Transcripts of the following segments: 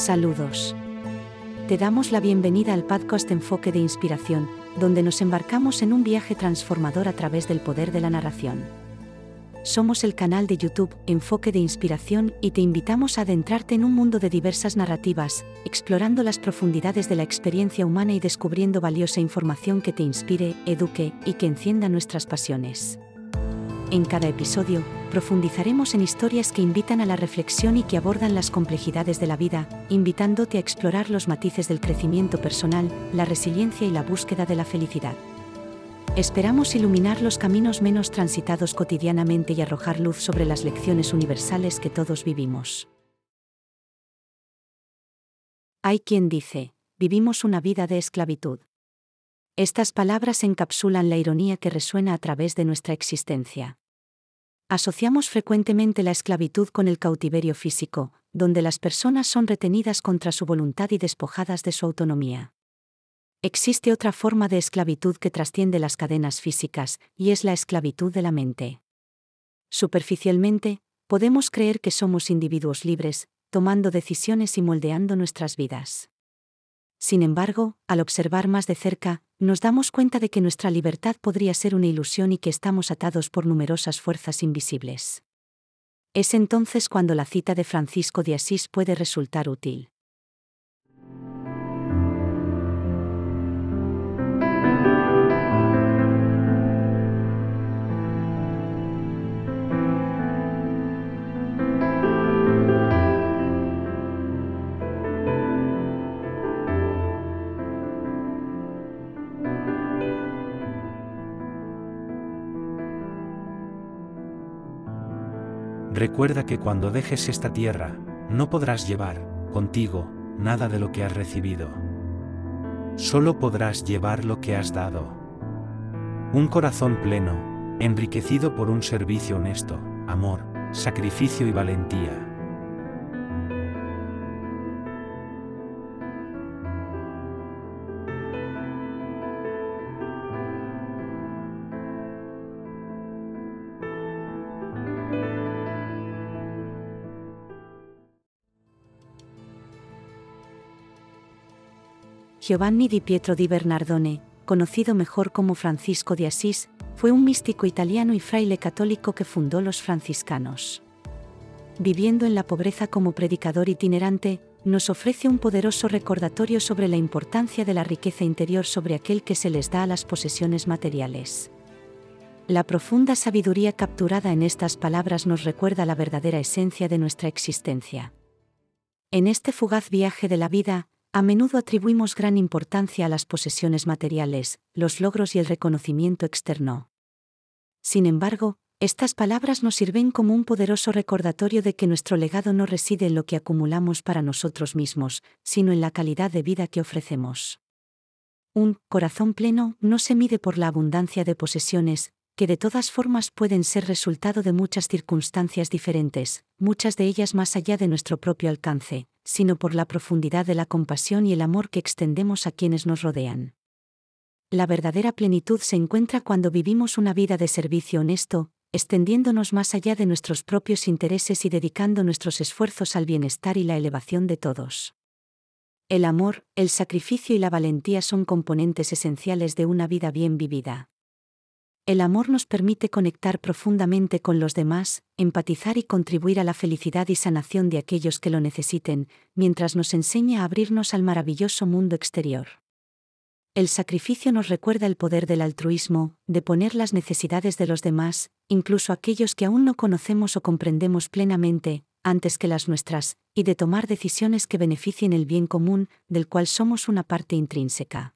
Saludos. Te damos la bienvenida al podcast Enfoque de Inspiración, donde nos embarcamos en un viaje transformador a través del poder de la narración. Somos el canal de YouTube Enfoque de Inspiración y te invitamos a adentrarte en un mundo de diversas narrativas, explorando las profundidades de la experiencia humana y descubriendo valiosa información que te inspire, eduque y que encienda nuestras pasiones. En cada episodio, profundizaremos en historias que invitan a la reflexión y que abordan las complejidades de la vida, invitándote a explorar los matices del crecimiento personal, la resiliencia y la búsqueda de la felicidad. Esperamos iluminar los caminos menos transitados cotidianamente y arrojar luz sobre las lecciones universales que todos vivimos. Hay quien dice, vivimos una vida de esclavitud. Estas palabras encapsulan la ironía que resuena a través de nuestra existencia. Asociamos frecuentemente la esclavitud con el cautiverio físico, donde las personas son retenidas contra su voluntad y despojadas de su autonomía. Existe otra forma de esclavitud que trasciende las cadenas físicas, y es la esclavitud de la mente. Superficialmente, podemos creer que somos individuos libres, tomando decisiones y moldeando nuestras vidas. Sin embargo, al observar más de cerca, nos damos cuenta de que nuestra libertad podría ser una ilusión y que estamos atados por numerosas fuerzas invisibles. Es entonces cuando la cita de Francisco de Asís puede resultar útil. Recuerda que cuando dejes esta tierra, no podrás llevar, contigo, nada de lo que has recibido. Solo podrás llevar lo que has dado. Un corazón pleno, enriquecido por un servicio honesto, amor, sacrificio y valentía. Giovanni di Pietro di Bernardone, conocido mejor como Francisco de Asís, fue un místico italiano y fraile católico que fundó los franciscanos. Viviendo en la pobreza como predicador itinerante, nos ofrece un poderoso recordatorio sobre la importancia de la riqueza interior sobre aquel que se les da a las posesiones materiales. La profunda sabiduría capturada en estas palabras nos recuerda la verdadera esencia de nuestra existencia. En este fugaz viaje de la vida, a menudo atribuimos gran importancia a las posesiones materiales, los logros y el reconocimiento externo. Sin embargo, estas palabras nos sirven como un poderoso recordatorio de que nuestro legado no reside en lo que acumulamos para nosotros mismos, sino en la calidad de vida que ofrecemos. Un corazón pleno no se mide por la abundancia de posesiones, que de todas formas pueden ser resultado de muchas circunstancias diferentes, muchas de ellas más allá de nuestro propio alcance, sino por la profundidad de la compasión y el amor que extendemos a quienes nos rodean. La verdadera plenitud se encuentra cuando vivimos una vida de servicio honesto, extendiéndonos más allá de nuestros propios intereses y dedicando nuestros esfuerzos al bienestar y la elevación de todos. El amor, el sacrificio y la valentía son componentes esenciales de una vida bien vivida. El amor nos permite conectar profundamente con los demás, empatizar y contribuir a la felicidad y sanación de aquellos que lo necesiten, mientras nos enseña a abrirnos al maravilloso mundo exterior. El sacrificio nos recuerda el poder del altruismo, de poner las necesidades de los demás, incluso aquellos que aún no conocemos o comprendemos plenamente, antes que las nuestras, y de tomar decisiones que beneficien el bien común, del cual somos una parte intrínseca.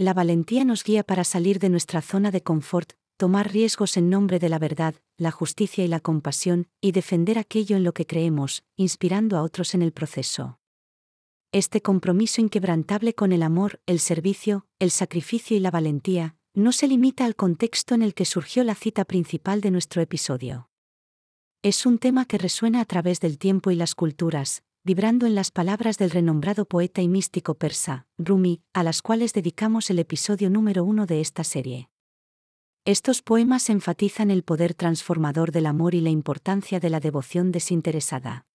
La valentía nos guía para salir de nuestra zona de confort, tomar riesgos en nombre de la verdad, la justicia y la compasión, y defender aquello en lo que creemos, inspirando a otros en el proceso. Este compromiso inquebrantable con el amor, el servicio, el sacrificio y la valentía, no se limita al contexto en el que surgió la cita principal de nuestro episodio. Es un tema que resuena a través del tiempo y las culturas, vibrando en las palabras del renombrado poeta y místico persa, Rumi, a las cuales dedicamos el episodio número uno de esta serie. Estos poemas enfatizan el poder transformador del amor y la importancia de la devoción desinteresada.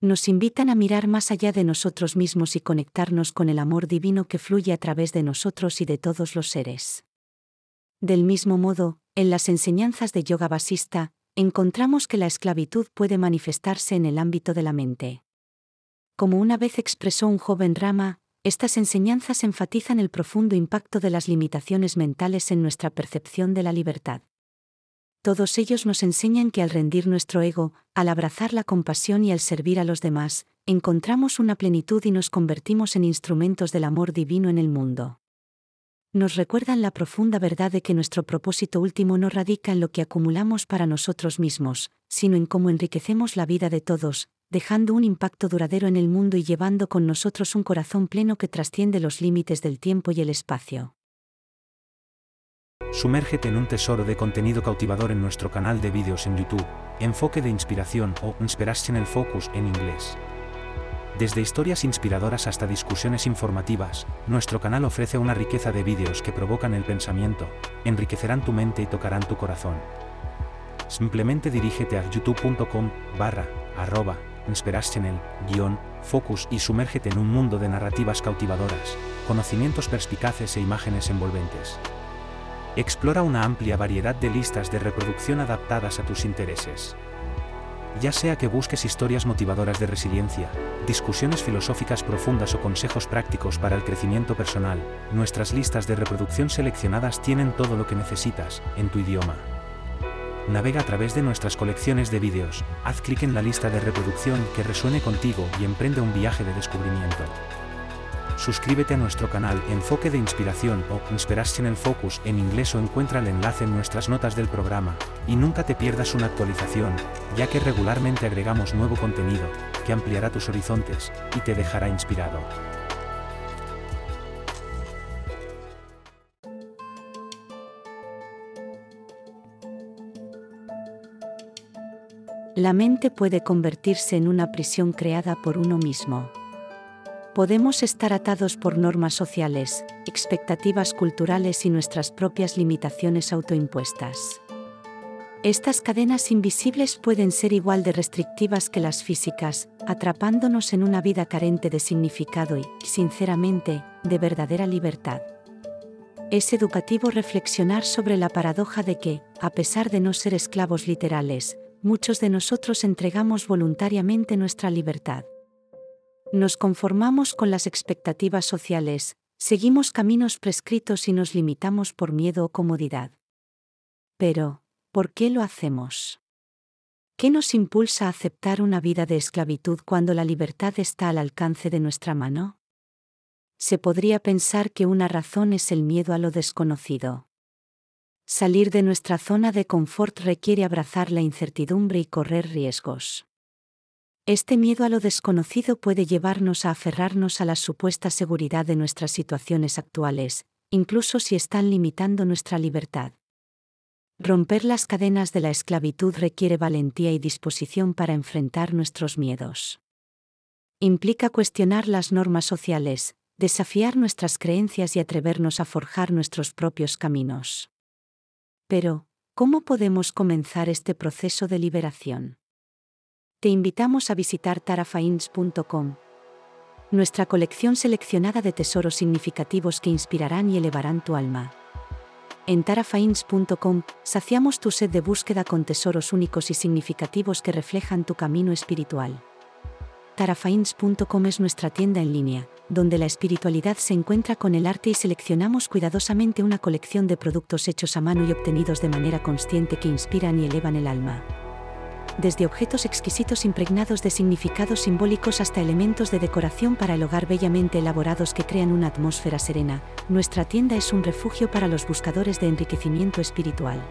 nos invitan a mirar más allá de nosotros mismos y conectarnos con el amor divino que fluye a través de nosotros y de todos los seres. Del mismo modo, en las enseñanzas de Yoga Basista, encontramos que la esclavitud puede manifestarse en el ámbito de la mente. Como una vez expresó un joven Rama, estas enseñanzas enfatizan el profundo impacto de las limitaciones mentales en nuestra percepción de la libertad. Todos ellos nos enseñan que al rendir nuestro ego, al abrazar la compasión y al servir a los demás, encontramos una plenitud y nos convertimos en instrumentos del amor divino en el mundo. Nos recuerdan la profunda verdad de que nuestro propósito último no radica en lo que acumulamos para nosotros mismos, sino en cómo enriquecemos la vida de todos, dejando un impacto duradero en el mundo y llevando con nosotros un corazón pleno que trasciende los límites del tiempo y el espacio. Sumérgete en un tesoro de contenido cautivador en nuestro canal de vídeos en YouTube, Enfoque de Inspiración o Inspirational Focus en inglés. Desde historias inspiradoras hasta discusiones informativas, nuestro canal ofrece una riqueza de vídeos que provocan el pensamiento, enriquecerán tu mente y tocarán tu corazón. Simplemente dirígete a youtube.com barra arroba inspirational guion focus y sumérgete en un mundo de narrativas cautivadoras, conocimientos perspicaces e imágenes envolventes. Explora una amplia variedad de listas de reproducción adaptadas a tus intereses. Ya sea que busques historias motivadoras de resiliencia, discusiones filosóficas profundas o consejos prácticos para el crecimiento personal, nuestras listas de reproducción seleccionadas tienen todo lo que necesitas, en tu idioma. Navega a través de nuestras colecciones de vídeos, haz clic en la lista de reproducción que resuene contigo y emprende un viaje de descubrimiento. Suscríbete a nuestro canal Enfoque de Inspiración o Inspirational Focus en inglés o encuentra el enlace en nuestras notas del programa, y nunca te pierdas una actualización, ya que regularmente agregamos nuevo contenido, que ampliará tus horizontes, y te dejará inspirado. La mente puede convertirse en una prisión creada por uno mismo podemos estar atados por normas sociales, expectativas culturales y nuestras propias limitaciones autoimpuestas. Estas cadenas invisibles pueden ser igual de restrictivas que las físicas, atrapándonos en una vida carente de significado y, sinceramente, de verdadera libertad. Es educativo reflexionar sobre la paradoja de que, a pesar de no ser esclavos literales, muchos de nosotros entregamos voluntariamente nuestra libertad. Nos conformamos con las expectativas sociales, seguimos caminos prescritos y nos limitamos por miedo o comodidad. Pero, ¿por qué lo hacemos? ¿Qué nos impulsa a aceptar una vida de esclavitud cuando la libertad está al alcance de nuestra mano? Se podría pensar que una razón es el miedo a lo desconocido. Salir de nuestra zona de confort requiere abrazar la incertidumbre y correr riesgos. Este miedo a lo desconocido puede llevarnos a aferrarnos a la supuesta seguridad de nuestras situaciones actuales, incluso si están limitando nuestra libertad. Romper las cadenas de la esclavitud requiere valentía y disposición para enfrentar nuestros miedos. Implica cuestionar las normas sociales, desafiar nuestras creencias y atrevernos a forjar nuestros propios caminos. Pero, ¿cómo podemos comenzar este proceso de liberación? te invitamos a visitar tarafains.com. Nuestra colección seleccionada de tesoros significativos que inspirarán y elevarán tu alma. En tarafains.com saciamos tu sed de búsqueda con tesoros únicos y significativos que reflejan tu camino espiritual. Tarafains.com es nuestra tienda en línea, donde la espiritualidad se encuentra con el arte y seleccionamos cuidadosamente una colección de productos hechos a mano y obtenidos de manera consciente que inspiran y elevan el alma desde objetos exquisitos impregnados de significados simbólicos hasta elementos de decoración para el hogar bellamente elaborados que crean una atmósfera serena, nuestra tienda es un refugio para los buscadores de enriquecimiento espiritual.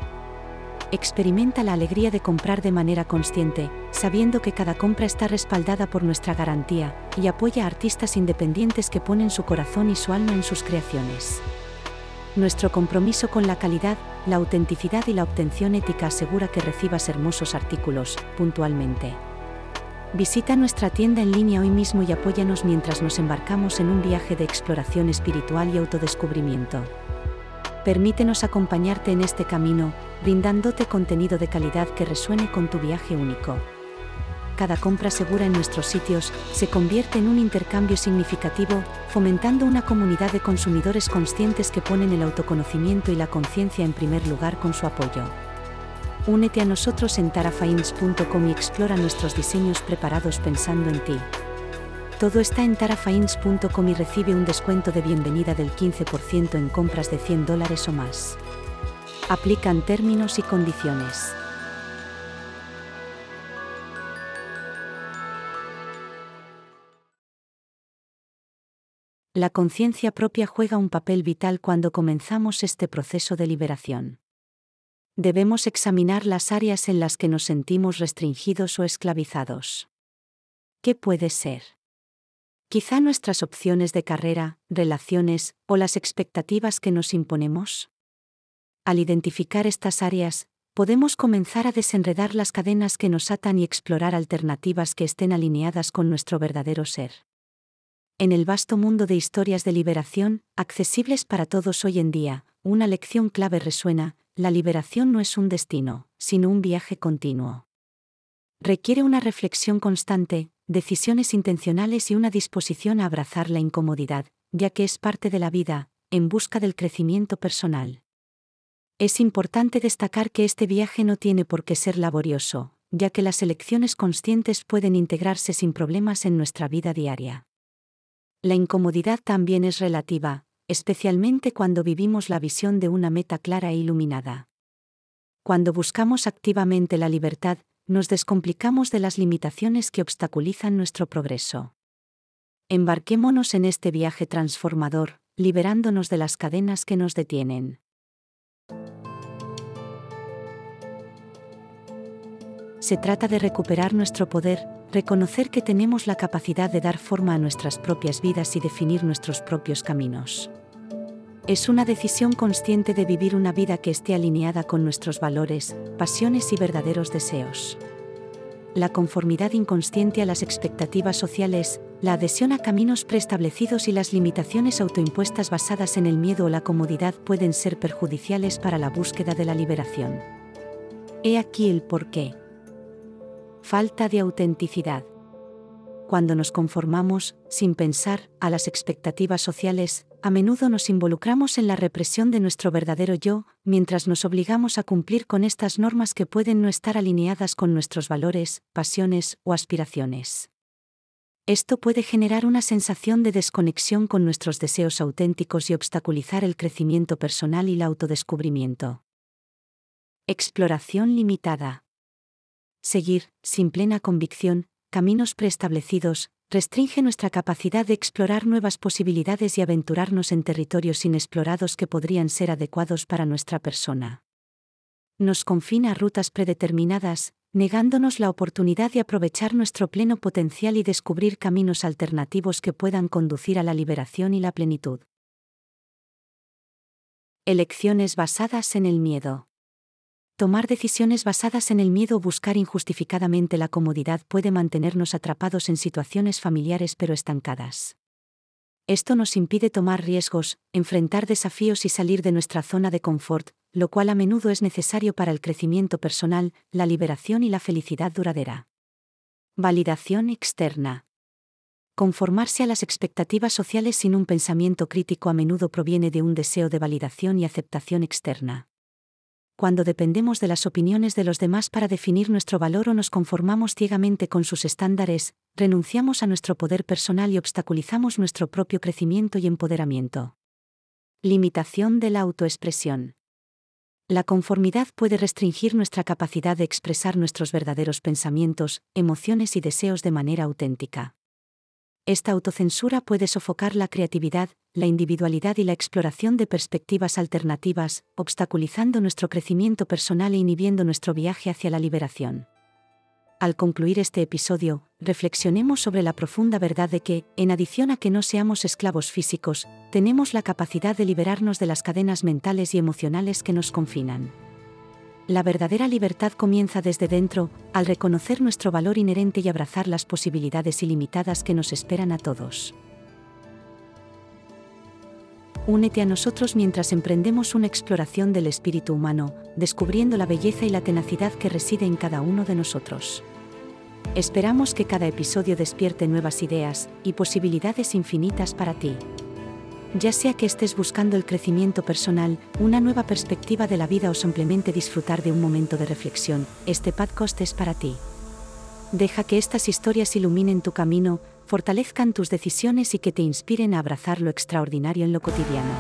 Experimenta la alegría de comprar de manera consciente, sabiendo que cada compra está respaldada por nuestra garantía, y apoya a artistas independientes que ponen su corazón y su alma en sus creaciones. Nuestro compromiso con la calidad, la autenticidad y la obtención ética asegura que recibas hermosos artículos, puntualmente. Visita nuestra tienda en línea hoy mismo y apóyanos mientras nos embarcamos en un viaje de exploración espiritual y autodescubrimiento. Permítenos acompañarte en este camino, brindándote contenido de calidad que resuene con tu viaje único. cada compra segura en nuestros sitios se convierte en un intercambio significativo, fomentando una comunidad de consumidores conscientes que ponen el autoconocimiento y la conciencia en primer lugar con su apoyo. Únete a nosotros en tarafains.com y explora nuestros diseños preparados pensando en ti. Todo está en tarafains.com y recibe un descuento de bienvenida del 15% en compras de 100 dólares o más. Aplican términos y condiciones. La conciencia propia juega un papel vital cuando comenzamos este proceso de liberación. Debemos examinar las áreas en las que nos sentimos restringidos o esclavizados. ¿Qué puede ser? Quizá nuestras opciones de carrera, relaciones o las expectativas que nos imponemos. Al identificar estas áreas, podemos comenzar a desenredar las cadenas que nos atan y explorar alternativas que estén alineadas con nuestro verdadero ser. En el vasto mundo de historias de liberación, accesibles para todos hoy en día, una lección clave resuena, la liberación no es un destino, sino un viaje continuo. Requiere una reflexión constante, decisiones intencionales y una disposición a abrazar la incomodidad, ya que es parte de la vida, en busca del crecimiento personal. Es importante destacar que este viaje no tiene por qué ser laborioso, ya que las elecciones conscientes pueden integrarse sin problemas en nuestra vida diaria. La incomodidad también es relativa, especialmente cuando vivimos la visión de una meta clara e iluminada. Cuando buscamos activamente la libertad, nos descomplicamos de las limitaciones que obstaculizan nuestro progreso. Embarquémonos en este viaje transformador, liberándonos de las cadenas que nos detienen. Se trata de recuperar nuestro poder, reconocer que tenemos la capacidad de dar forma a nuestras propias vidas y definir nuestros propios caminos. Es una decisión consciente de vivir una vida que esté alineada con nuestros valores, pasiones y verdaderos deseos. La conformidad inconsciente a las expectativas sociales, la adhesión a caminos preestablecidos y las limitaciones autoimpuestas basadas en el miedo o la comodidad pueden ser perjudiciales para la búsqueda de la liberación. He aquí el porqué. Falta de autenticidad. Cuando nos conformamos, sin pensar, a las expectativas sociales, a menudo nos involucramos en la represión de nuestro verdadero yo, mientras nos obligamos a cumplir con estas normas que pueden no estar alineadas con nuestros valores, pasiones o aspiraciones. Esto puede generar una sensación de desconexión con nuestros deseos auténticos y obstaculizar el crecimiento personal y el autodescubrimiento. Exploración limitada seguir, sin plena convicción, caminos preestablecidos, restringe nuestra capacidad de explorar nuevas posibilidades y aventurarnos en territorios inexplorados que podrían ser adecuados para nuestra persona. Nos confina a rutas predeterminadas, negándonos la oportunidad de aprovechar nuestro pleno potencial y descubrir caminos alternativos que puedan conducir a la liberación y la plenitud. Elecciones basadas en el miedo. Tomar decisiones basadas en el miedo o buscar injustificadamente la comodidad puede mantenernos atrapados en situaciones familiares pero estancadas. Esto nos impide tomar riesgos, enfrentar desafíos y salir de nuestra zona de confort, lo cual a menudo es necesario para el crecimiento personal, la liberación y la felicidad duradera. Validación externa. Conformarse a las expectativas sociales sin un pensamiento crítico a menudo proviene de un deseo de validación y aceptación externa cuando dependemos de las opiniones de los demás para definir nuestro valor o nos conformamos ciegamente con sus estándares, renunciamos a nuestro poder personal y obstaculizamos nuestro propio crecimiento y empoderamiento. Limitación de la autoexpresión. La conformidad puede restringir nuestra capacidad de expresar nuestros verdaderos pensamientos, emociones y deseos de manera auténtica. Esta autocensura puede sofocar la creatividad, la individualidad y la exploración de perspectivas alternativas, obstaculizando nuestro crecimiento personal e inhibiendo nuestro viaje hacia la liberación. Al concluir este episodio, reflexionemos sobre la profunda verdad de que, en adición a que no seamos esclavos físicos, tenemos la capacidad de liberarnos de las cadenas mentales y emocionales que nos confinan. La verdadera libertad comienza desde dentro, al reconocer nuestro valor inherente y abrazar las posibilidades ilimitadas que nos esperan a todos. Únete a nosotros mientras emprendemos una exploración del espíritu humano, descubriendo la belleza y la tenacidad que reside en cada uno de nosotros. Esperamos que cada episodio despierte nuevas ideas y posibilidades infinitas para ti. Ya sea que estés buscando el crecimiento personal, una nueva perspectiva de la vida o simplemente disfrutar de un momento de reflexión, este podcast es para ti. Deja que estas historias iluminen tu camino, fortalezcan tus decisiones y que te inspiren a abrazar lo extraordinario en lo cotidiano.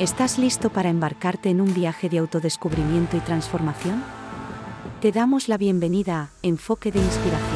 ¿Estás listo para embarcarte en un viaje de autodescubrimiento y transformación? Te damos la bienvenida a Enfoque de Inspiración.